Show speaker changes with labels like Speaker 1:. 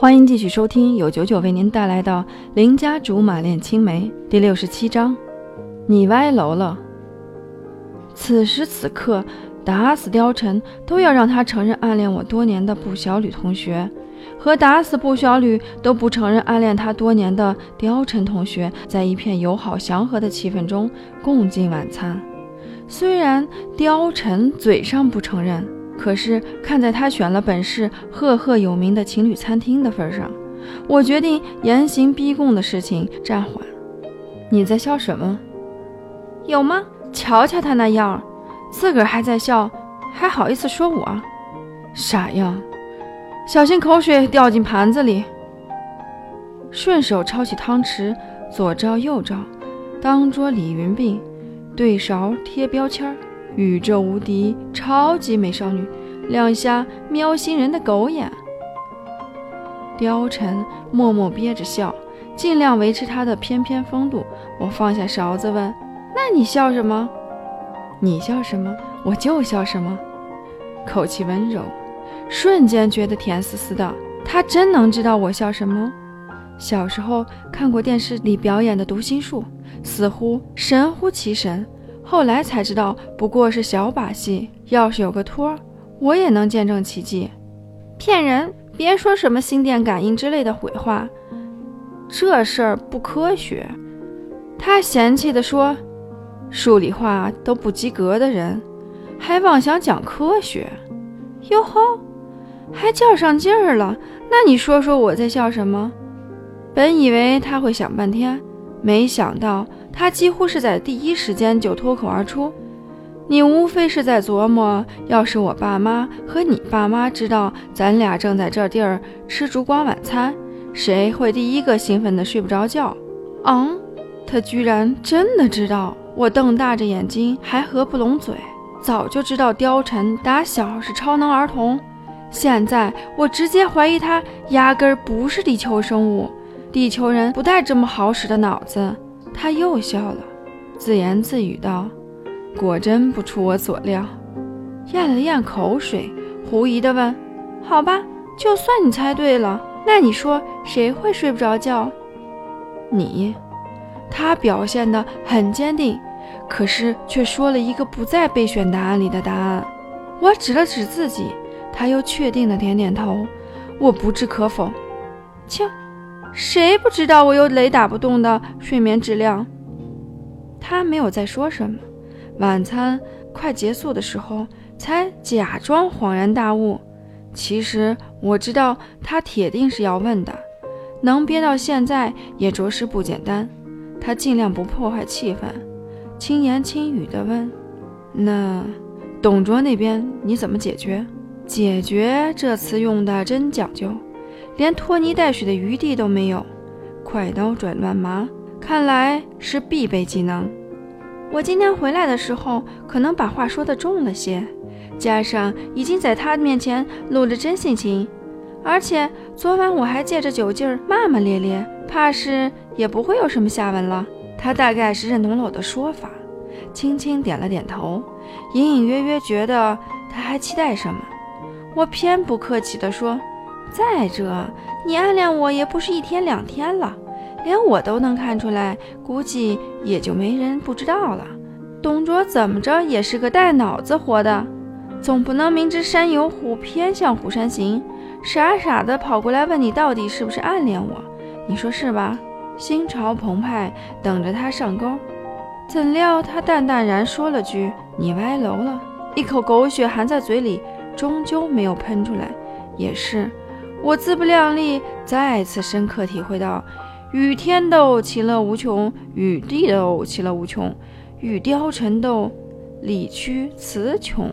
Speaker 1: 欢迎继续收听由九九为您带来的《邻家竹马恋青梅》第六十七章。你歪楼了。此时此刻，打死貂蝉都要让他承认暗恋我多年的步小吕同学，和打死步小吕都不承认暗恋他多年的貂蝉同学，在一片友好祥和的气氛中共进晚餐。虽然貂蝉嘴上不承认。可是看在他选了本市赫赫有名的情侣餐厅的份上，我决定严刑逼供的事情暂缓。你在笑什么？有吗？瞧瞧他那样，自个儿还在笑，还好意思说我傻样？小心口水掉进盘子里。顺手抄起汤匙，左照右照，当桌李云鬓，对勺贴标签儿。宇宙无敌超级美少女，亮瞎喵星人的狗眼。貂蝉默默憋着笑，尽量维持她的翩翩风度。我放下勺子问：“那你笑什么？你笑什么，我就笑什么。”口气温柔，瞬间觉得甜丝丝的。他真能知道我笑什么？小时候看过电视里表演的读心术，似乎神乎其神。后来才知道，不过是小把戏。要是有个托，我也能见证奇迹。骗人！别说什么心电感应之类的鬼话，这事儿不科学。他嫌弃地说：“数理化都不及格的人，还妄想讲科学？哟吼，还较上劲儿了？那你说说我在笑什么？”本以为他会想半天，没想到。他几乎是在第一时间就脱口而出：“你无非是在琢磨，要是我爸妈和你爸妈知道咱俩正在这地儿吃烛光晚餐，谁会第一个兴奋的睡不着觉？”嗯，他居然真的知道！我瞪大着眼睛，还合不拢嘴。早就知道貂蝉打小是超能儿童，现在我直接怀疑他压根儿不是地球生物，地球人不带这么好使的脑子。他又笑了，自言自语道：“果真不出我所料。”咽了咽口水，狐疑地问：“好吧，就算你猜对了，那你说谁会睡不着觉？”你。他表现得很坚定，可是却说了一个不在备选答案里的答案。我指了指自己，他又确定的点点头。我不置可否。切。谁不知道我有雷打不动的睡眠质量？他没有再说什么。晚餐快结束的时候，才假装恍然大悟。其实我知道他铁定是要问的，能憋到现在也着实不简单。他尽量不破坏气氛，轻言轻语地问：“那董卓那边你怎么解决？”“解决”这词用的真讲究。连拖泥带水的余地都没有，快刀斩乱麻，看来是必备技能。我今天回来的时候，可能把话说的重了些，加上已经在他面前露了真性情，而且昨晚我还借着酒劲儿骂骂咧咧，怕是也不会有什么下文了。他大概是认同了我的说法，轻轻点了点头，隐隐约约觉得他还期待什么。我偏不客气地说。再者，你暗恋我也不是一天两天了，连我都能看出来，估计也就没人不知道了。董卓怎么着也是个带脑子活的，总不能明知山有虎，偏向虎山行，傻傻的跑过来问你到底是不是暗恋我？你说是吧？心潮澎湃，等着他上钩。怎料他淡淡然说了句：“你歪楼了。”一口狗血含在嘴里，终究没有喷出来。也是。我自不量力，再次深刻体会到，与天斗其乐无穷，与地斗其乐无穷，与貂蝉斗，理屈词穷。